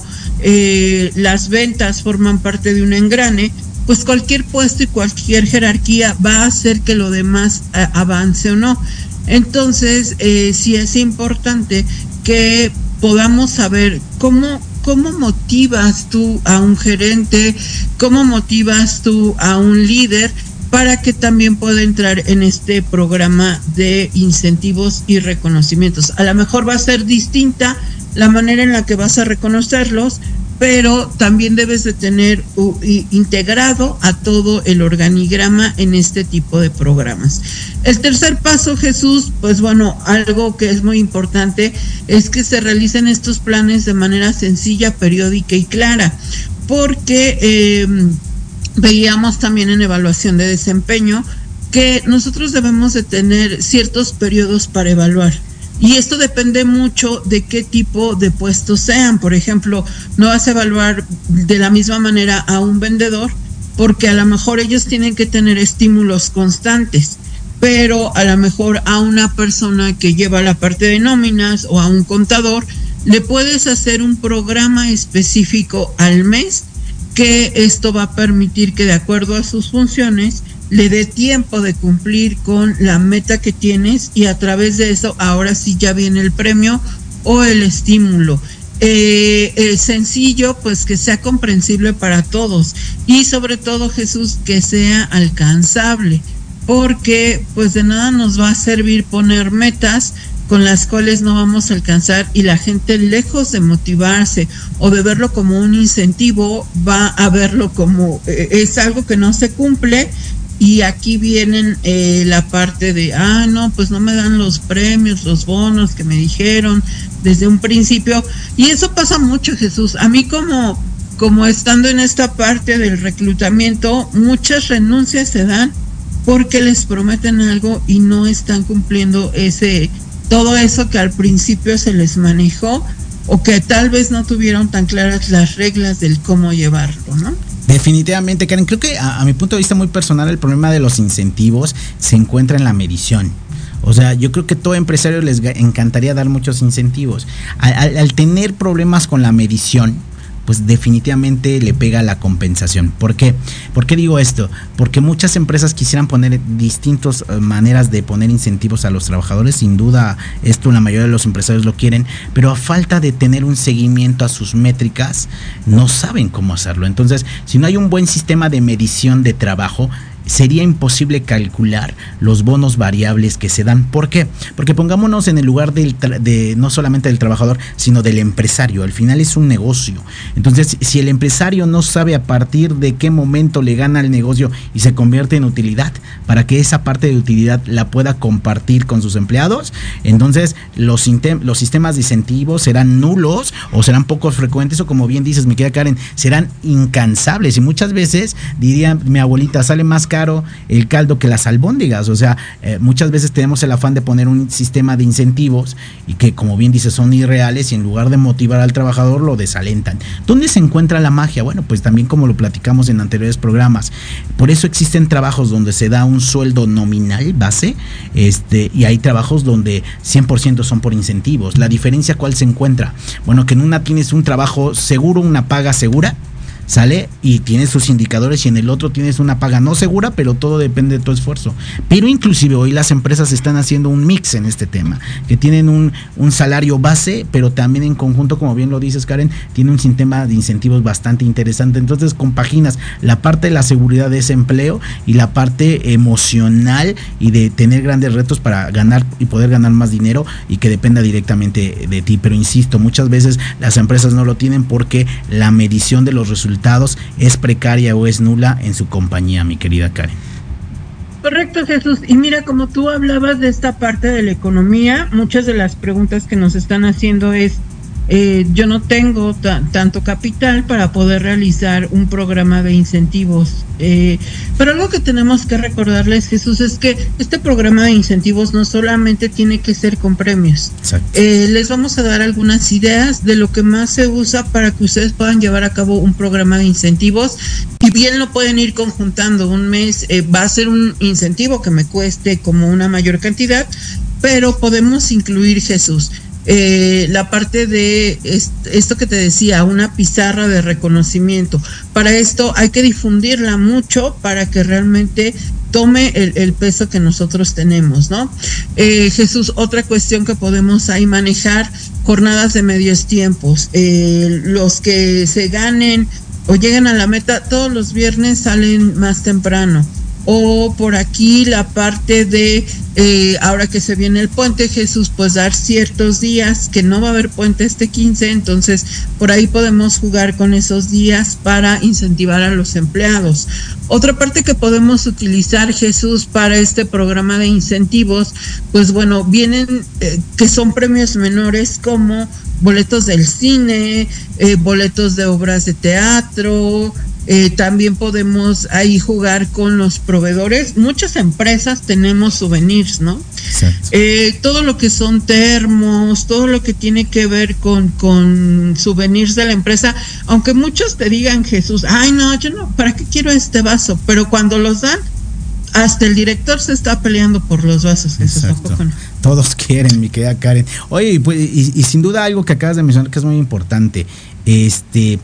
eh, las ventas forman parte de un engrane, pues cualquier puesto y cualquier jerarquía va a hacer que lo demás eh, avance o no. Entonces, eh, sí es importante que podamos saber cómo ¿Cómo motivas tú a un gerente? ¿Cómo motivas tú a un líder? para que también pueda entrar en este programa de incentivos y reconocimientos. A lo mejor va a ser distinta la manera en la que vas a reconocerlos, pero también debes de tener integrado a todo el organigrama en este tipo de programas. El tercer paso, Jesús, pues bueno, algo que es muy importante es que se realicen estos planes de manera sencilla, periódica y clara, porque em, veíamos también en evaluación de desempeño que nosotros debemos de tener ciertos periodos para evaluar y esto depende mucho de qué tipo de puestos sean. Por ejemplo, no vas a evaluar de la misma manera a un vendedor porque a lo mejor ellos tienen que tener estímulos constantes, pero a lo mejor a una persona que lleva la parte de nóminas o a un contador, le puedes hacer un programa específico al mes que esto va a permitir que de acuerdo a sus funciones le dé tiempo de cumplir con la meta que tienes y a través de eso ahora sí ya viene el premio o el estímulo. Eh, sencillo, pues que sea comprensible para todos y sobre todo Jesús que sea alcanzable, porque pues de nada nos va a servir poner metas con las cuales no vamos a alcanzar y la gente lejos de motivarse o de verlo como un incentivo va a verlo como eh, es algo que no se cumple y aquí vienen eh, la parte de, ah, no, pues no me dan los premios, los bonos que me dijeron desde un principio. Y eso pasa mucho, Jesús. A mí como, como estando en esta parte del reclutamiento, muchas renuncias se dan porque les prometen algo y no están cumpliendo ese, todo eso que al principio se les manejó o que tal vez no tuvieron tan claras las reglas del cómo llevarlo, ¿no? Definitivamente, Karen. Creo que a, mi punto de vista muy personal el problema de los incentivos se encuentra en la medición. O sea, yo creo que todo empresario les encantaría dar muchos incentivos. al tener problemas con la medición, pues definitivamente le pega la compensación. ¿Por qué? ¿Por qué digo esto? Porque muchas empresas quisieran poner distintas eh, maneras de poner incentivos a los trabajadores, sin duda esto la mayoría de los empresarios lo quieren, pero a falta de tener un seguimiento a sus métricas, no saben cómo hacerlo. Entonces, si no hay un buen sistema de medición de trabajo, sería imposible calcular los bonos variables que se dan. ¿Por qué? Porque pongámonos en el lugar del de no solamente del trabajador, sino del empresario. Al final es un negocio. Entonces, si el empresario no sabe a partir de qué momento le gana el negocio y se convierte en utilidad, para que esa parte de utilidad la pueda compartir con sus empleados, entonces los, los sistemas de incentivos serán nulos o serán pocos frecuentes o como bien dices, me queda Karen, serán incansables y muchas veces, diría mi abuelita, sale más caro el caldo que las albóndigas. O sea, eh, muchas veces tenemos el afán de poner un sistema de incentivos y que, como bien dice, son irreales y en lugar de motivar al trabajador lo desalentan. ¿Dónde se encuentra la magia? Bueno, pues también como lo platicamos en anteriores programas. Por eso existen trabajos donde se da un sueldo nominal base este, y hay trabajos donde 100% son por incentivos. La diferencia cuál se encuentra? Bueno, que en una tienes un trabajo seguro, una paga segura ¿sale? Y tienes sus indicadores y en el otro tienes una paga no segura, pero todo depende de tu esfuerzo. Pero inclusive hoy las empresas están haciendo un mix en este tema, que tienen un, un salario base, pero también en conjunto, como bien lo dices Karen, tiene un sistema de incentivos bastante interesante. Entonces compaginas la parte de la seguridad de ese empleo y la parte emocional y de tener grandes retos para ganar y poder ganar más dinero y que dependa directamente de ti. Pero insisto, muchas veces las empresas no lo tienen porque la medición de los resultados es precaria o es nula en su compañía, mi querida Karen. Correcto, Jesús. Y mira, como tú hablabas de esta parte de la economía, muchas de las preguntas que nos están haciendo es, eh, yo no tengo tanto capital para poder realizar un programa de incentivos. Eh, pero algo que tenemos que recordarles, Jesús, es que este programa de incentivos no solamente tiene que ser con premios. Eh, les vamos a dar algunas ideas de lo que más se usa para que ustedes puedan llevar a cabo un programa de incentivos y bien lo pueden ir conjuntando. Un mes va a ser un incentivo que me cueste como una mayor cantidad, pero podemos incluir Jesús eh, la parte de esto que te decía, una pizarra de reconocimiento. Para esto hay que difundirla mucho para que realmente tome el, peso que nosotros tenemos, ¿no? Eh, Jesús, otra cuestión que podemos ahí manejar, jornadas de medios tiempos. Eh, los que se ganen o lleguen a la meta, todos los viernes salen más temprano o por aquí la parte de eh, ahora que se viene el puente Jesús, pues dar ciertos días que no va a haber puente este 15, entonces por ahí podemos jugar con esos días para incentivar a los empleados. Otra parte que podemos utilizar Jesús para este programa de incentivos, pues bueno, vienen eh, que son premios menores como boletos del cine, eh, boletos de obras de teatro, eh, también podemos ahí jugar con los proveedores. Muchas empresas tenemos souvenirs, ¿no? Eh, todo lo que son termos, todo lo que tiene que ver con, con souvenirs de la empresa, aunque muchos te digan, Jesús, ay no, yo no, ¿para qué quiero este vaso? Pero cuando los dan, hasta el director se está peleando por los vasos. Todos quieren, mi querida Karen. Oye, pues, y, y, sin duda algo que acabas de mencionar que es muy importante. Este,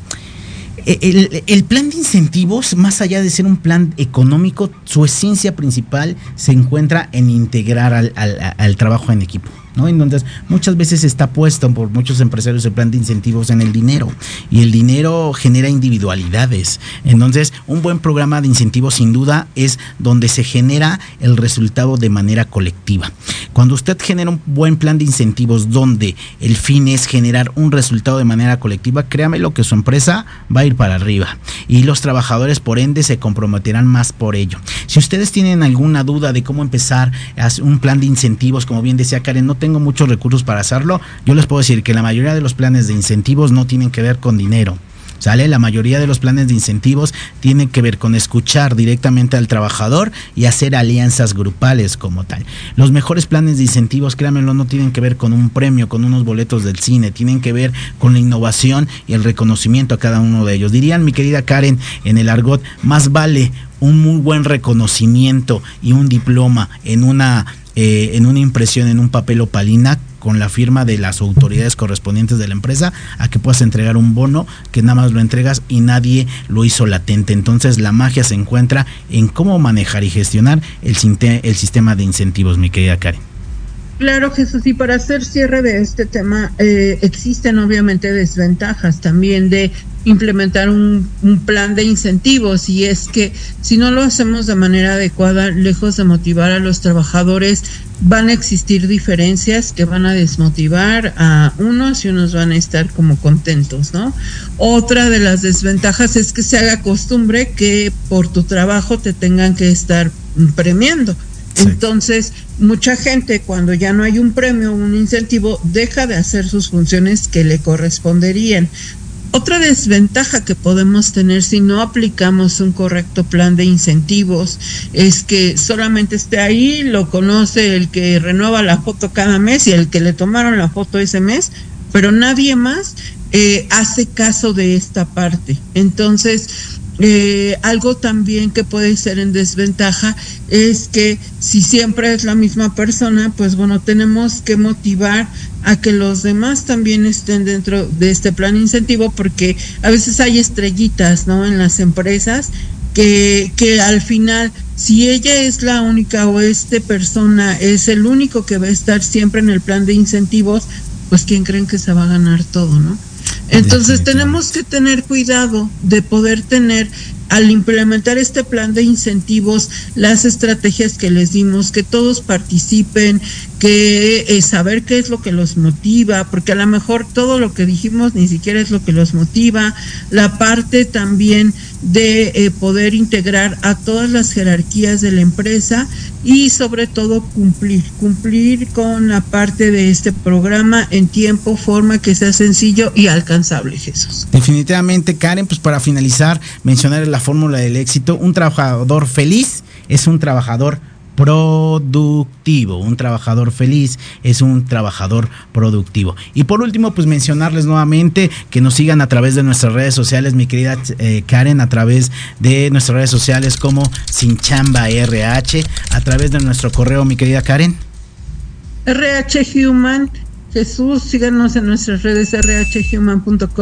el, plan de incentivos, más allá de ser un plan económico, su esencia principal se encuentra en integrar al trabajo en equipo. ¿No? Entonces, muchas veces está puesto por muchos empresarios el plan de incentivos en el dinero y el dinero genera individualidades. Entonces, un buen programa de incentivos sin duda es donde se genera el resultado de manera colectiva. Cuando usted genera un buen plan de incentivos donde el fin es generar un resultado de manera colectiva, créame lo que su empresa va a ir para arriba y los trabajadores por ende se comprometerán más por ello. Si ustedes tienen alguna duda de cómo empezar a un plan de incentivos, como bien decía Karen, no tengo muchos recursos para hacerlo, yo les puedo decir que la mayoría de los planes de incentivos no tienen que ver con dinero. ¿Sale? La mayoría de los planes de incentivos tienen que ver con escuchar directamente al trabajador y hacer alianzas grupales como tal. Los mejores planes de incentivos, créanmelo, no tienen que ver con un premio, con unos boletos del cine, tienen que ver con la innovación y el reconocimiento a cada uno de ellos. Dirían, mi querida Karen, en el argot, más vale un muy buen reconocimiento y un diploma en una eh, en una impresión en un papel opalina con la firma de las autoridades correspondientes de la empresa a que puedas entregar un bono que nada más lo entregas y nadie lo hizo latente. Entonces la magia se encuentra en cómo manejar y gestionar el, el sistema de incentivos, mi querida Karen. Claro, Jesús, y para hacer cierre de este tema, eh, existen obviamente desventajas también de implementar un, plan de incentivos y es que si no lo hacemos de manera adecuada, lejos de motivar a los trabajadores, van a existir diferencias que van a desmotivar a unos y unos van a estar como contentos, ¿no? Otra de las desventajas es que se haga costumbre que por tu trabajo te tengan que estar premiando. Entonces, mucha gente cuando ya no hay un premio, o un incentivo, deja de hacer sus funciones que le corresponderían. Otra desventaja que podemos tener si no aplicamos un correcto plan de incentivos es que solamente esté ahí, lo conoce el que renueva la foto cada mes y el que le tomaron la foto ese mes, pero nadie más eh, hace caso de esta parte. Entonces, eh, algo también que puede ser en desventaja es que si siempre es la misma persona, pues bueno, tenemos que motivar a que los demás también estén dentro de este plan incentivo porque a veces hay estrellitas, ¿no? En las empresas que, que al final, si ella es la única o esta persona es el único que va a estar siempre en el plan de incentivos, pues ¿quién creen que se va a ganar todo, ¿no? Entonces tenemos que tener cuidado de poder tener al implementar este plan de incentivos, las estrategias que les dimos, que todos participen, que es saber qué es lo que los motiva, porque a lo mejor todo lo que dijimos ni siquiera es lo que los motiva, la parte también de eh, poder integrar a todas las jerarquías de la empresa y sobre todo cumplir, cumplir con la parte de este programa en tiempo, forma que sea sencillo y alcanzable, Jesús. Definitivamente, Karen, pues para finalizar, mencionar la fórmula del éxito, un trabajador feliz es un trabajador productivo. Un trabajador feliz es un trabajador productivo. Y por último, pues mencionarles nuevamente que nos sigan a través de nuestras redes sociales, mi querida eh, Karen, a través de nuestras redes sociales como Sinchamba RH, a través de nuestro correo, mi querida Karen. RH Human, Jesús, síganos en nuestras redes rhuman.com.mx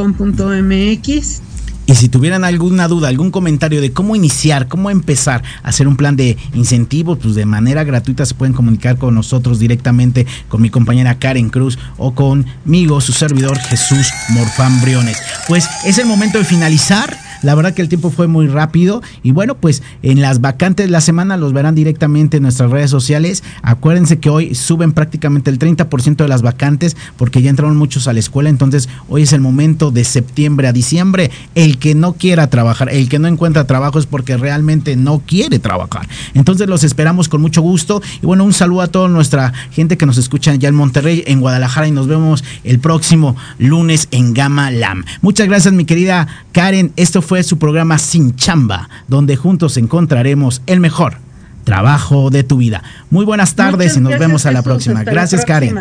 y si tuvieran alguna duda, algún comentario de cómo iniciar, cómo empezar a hacer un plan de incentivos, pues de manera gratuita se pueden comunicar con nosotros directamente, con mi compañera Karen Cruz o conmigo, su servidor Jesús Morfán Briones. Pues es el momento de finalizar la verdad que el tiempo fue muy rápido y bueno, pues en las vacantes de la semana los verán directamente en nuestras redes sociales. Acuérdense que hoy suben prácticamente el 30% de las vacantes porque ya entraron muchos a la escuela, entonces hoy es el momento de septiembre a diciembre. El que no quiera trabajar, el que no encuentra trabajo es porque realmente no quiere trabajar. Entonces los esperamos con mucho gusto y bueno, un saludo a toda nuestra gente que nos escucha ya en Monterrey, en Guadalajara y nos vemos el próximo lunes en Gama Lam. Muchas gracias mi querida Karen, esto fue fue su programa Sin Chamba, donde juntos encontraremos el mejor trabajo de tu vida. Muy buenas tardes y nos vemos a la próxima. Gracias, Karen.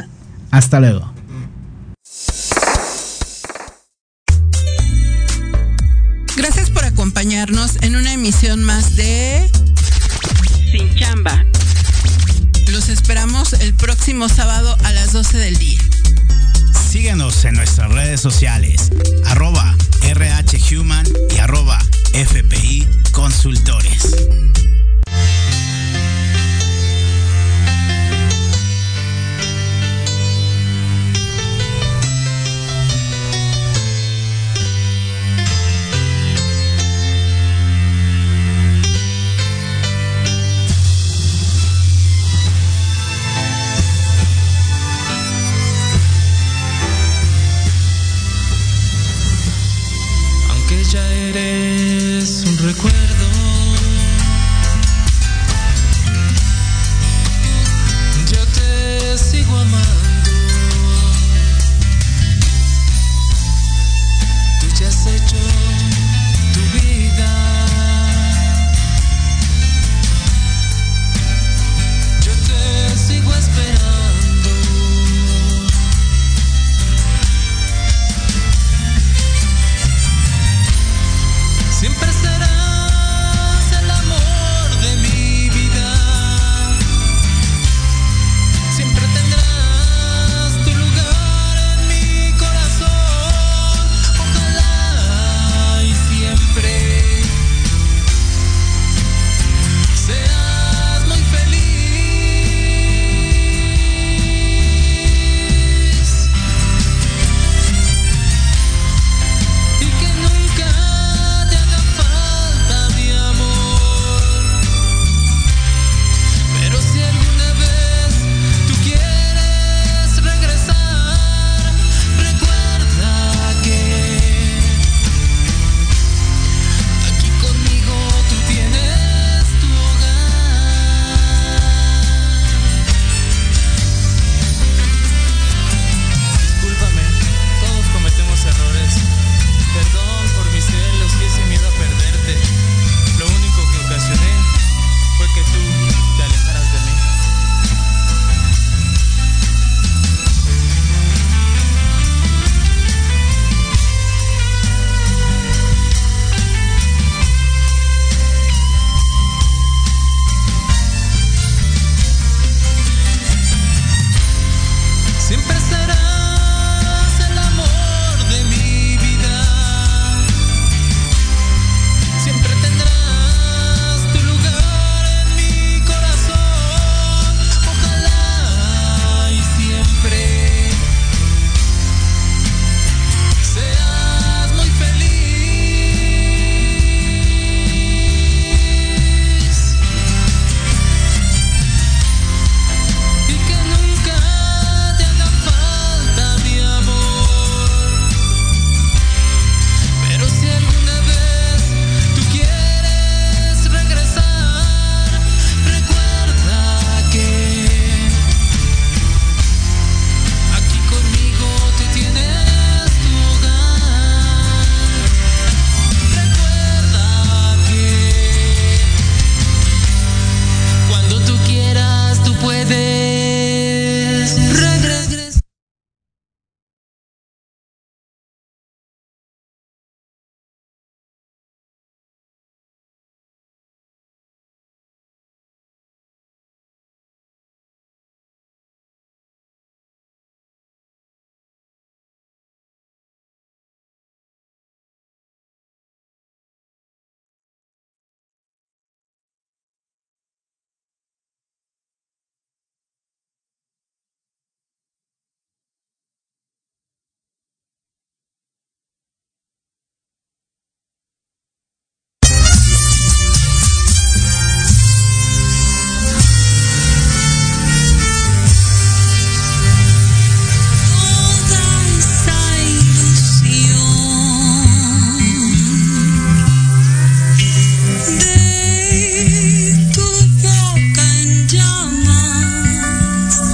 Hasta luego. Gracias por acompañarnos en una emisión más de Sin Chamba. Los esperamos el próximo sábado a las 12 del día. Síguenos en nuestras redes sociales, arroba RHHuman y arroba FPI Consultores. recuerdo.